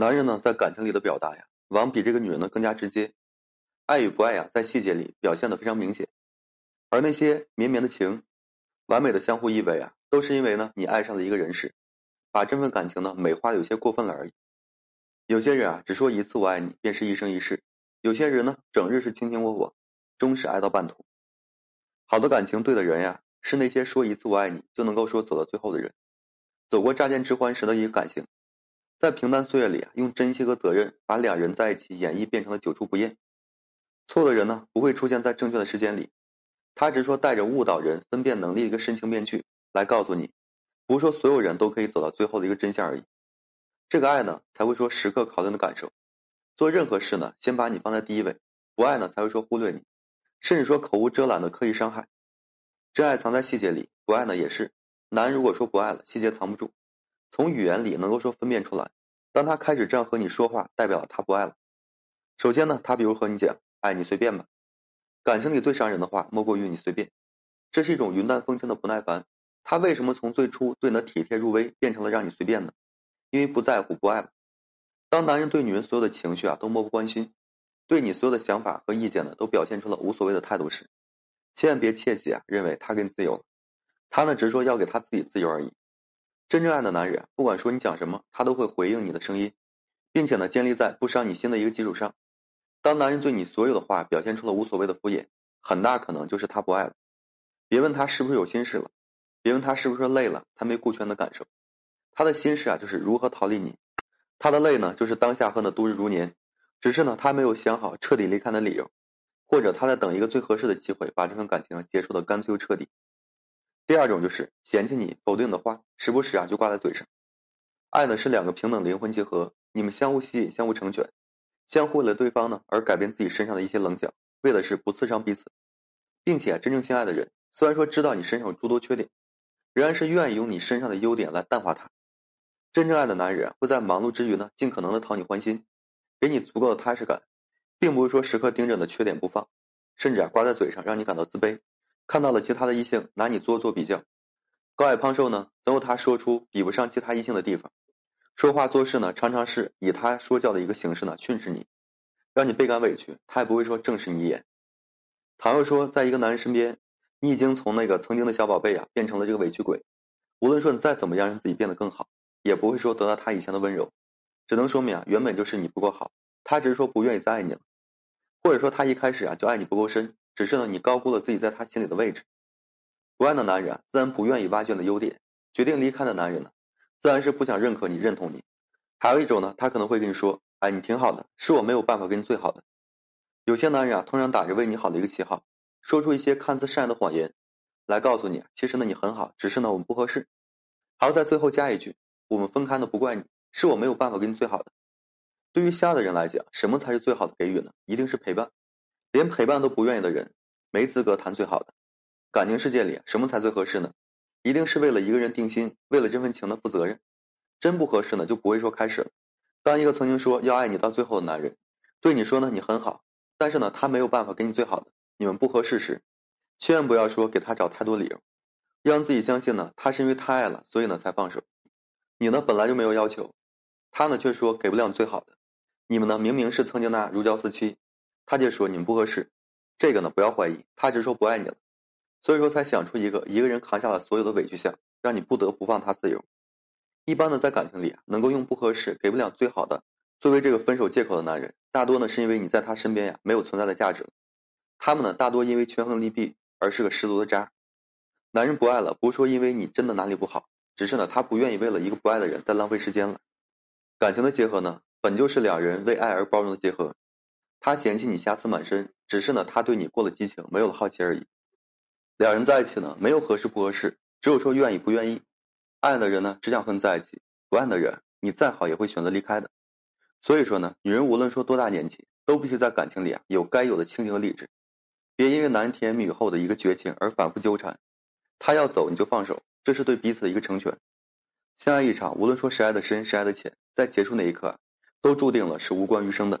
男人呢，在感情里的表达呀，往比这个女人呢更加直接，爱与不爱呀，在细节里表现的非常明显。而那些绵绵的情，完美的相互依偎啊，都是因为呢，你爱上了一个人时，把这份感情呢美化的有些过分了而已。有些人啊，只说一次我爱你，便是一生一世；有些人呢，整日是卿卿我我，终是爱到半途。好的感情，对的人呀，是那些说一次我爱你就能够说走到最后的人，走过乍见之欢时的一个感情，在平淡岁月里啊，用珍惜和责任把两人在一起演绎变成了久处不厌。错的人呢，不会出现在正确的时间里，他只是说带着误导人分辨能力的一个深情面具来告诉你，不是说所有人都可以走到最后的一个真相而已。这个爱呢，才会说时刻考虑的感受，做任何事呢，先把你放在第一位，不爱呢，才会说忽略你。甚至说口无遮拦的刻意伤害，真爱藏在细节里，不爱呢也是。男如果说不爱了，细节藏不住，从语言里能够说分辨出来。当他开始这样和你说话，代表他不爱了。首先呢，他比如和你讲，哎，你随便吧。感情里最伤人的话，莫过于你随便。这是一种云淡风轻的不耐烦。他为什么从最初对你的体贴入微，变成了让你随便呢？因为不在乎，不爱了。当男人对女人所有的情绪啊，都漠不关心。对你所有的想法和意见呢，都表现出了无所谓的态度时，千万别窃喜啊，认为他给你自由了，他呢只是说要给他自己自由而已。真正爱的男人，不管说你讲什么，他都会回应你的声音，并且呢建立在不伤你心的一个基础上。当男人对你所有的话表现出了无所谓的敷衍，很大可能就是他不爱了。别问他是不是有心事了，别问他是不是累了，他没顾全的感受，他的心事啊就是如何逃离你，他的累呢就是当下恨的度日如年。只是呢，他没有想好彻底离开的理由，或者他在等一个最合适的机会，把这份感情结束的干脆又彻底。第二种就是嫌弃你、否定的话，时不时啊就挂在嘴上。爱呢是两个平等灵魂结合，你们相互吸引、相互成全，相互为了对方呢而改变自己身上的一些棱角，为的是不刺伤彼此，并且真正相爱的人，虽然说知道你身上有诸多缺点，仍然是愿意用你身上的优点来淡化它。真正爱的男人会在忙碌之余呢，尽可能的讨你欢心。给你足够的踏实感，并不是说时刻盯着你的缺点不放，甚至啊挂在嘴上让你感到自卑。看到了其他的异性拿你做做比较，高矮胖瘦呢，总有他说出比不上其他异性的地方。说话做事呢，常常是以他说教的一个形式呢训斥你，让你倍感委屈。他也不会说正视你一眼。倘若说在一个男人身边，你已经从那个曾经的小宝贝啊变成了这个委屈鬼，无论说你再怎么样让自己变得更好，也不会说得到他以前的温柔。只能说明啊，原本就是你不够好，他只是说不愿意再爱你了，或者说他一开始啊就爱你不够深，只是呢你高估了自己在他心里的位置。不爱的男人，自然不愿意挖掘你的优点；决定离开的男人呢，自然是不想认可你、认同你。还有一种呢，他可能会跟你说：“哎，你挺好的，是我没有办法给你最好的。”有些男人啊，通常打着为你好的一个旗号，说出一些看似善意的谎言，来告诉你，其实呢你很好，只是呢我们不合适。还要在最后加一句：“我们分开呢不怪你。”是我没有办法给你最好的。对于相爱的人来讲，什么才是最好的给予呢？一定是陪伴。连陪伴都不愿意的人，没资格谈最好的。感情世界里，什么才最合适呢？一定是为了一个人定心，为了这份情的负责任。真不合适呢，就不会说开始了。当一个曾经说要爱你到最后的男人，对你说呢你很好，但是呢他没有办法给你最好的，你们不合适时，千万不要说给他找太多理由，让自己相信呢他是因为太爱了，所以呢才放手。你呢本来就没有要求。他呢却说给不了你最好的，你们呢明明是曾经那如胶似漆，他就说你们不合适，这个呢不要怀疑，他只是说不爱你了，所以说才想出一个一个人扛下了所有的委屈相，让你不得不放他自由。一般的在感情里啊，能够用不合适给不了最好的作为这个分手借口的男人，大多呢是因为你在他身边呀没有存在的价值了。他们呢大多因为权衡利弊而是个十足的渣。男人不爱了，不是说因为你真的哪里不好，只是呢他不愿意为了一个不爱的人再浪费时间了。感情的结合呢，本就是两人为爱而包容的结合。他嫌弃你瑕疵满身，只是呢，他对你过了激情，没有了好奇而已。两人在一起呢，没有合适不合适，只有说愿意不愿意。爱的人呢，只想和你在一起；不爱的人，你再好也会选择离开的。所以说呢，女人无论说多大年纪，都必须在感情里啊有该有的清醒和理智，别因为男人甜言蜜语后的一个绝情而反复纠缠。他要走你就放手，这是对彼此的一个成全。相爱一场，无论说谁爱的深，谁爱的浅。在结束那一刻，都注定了是无关余生的。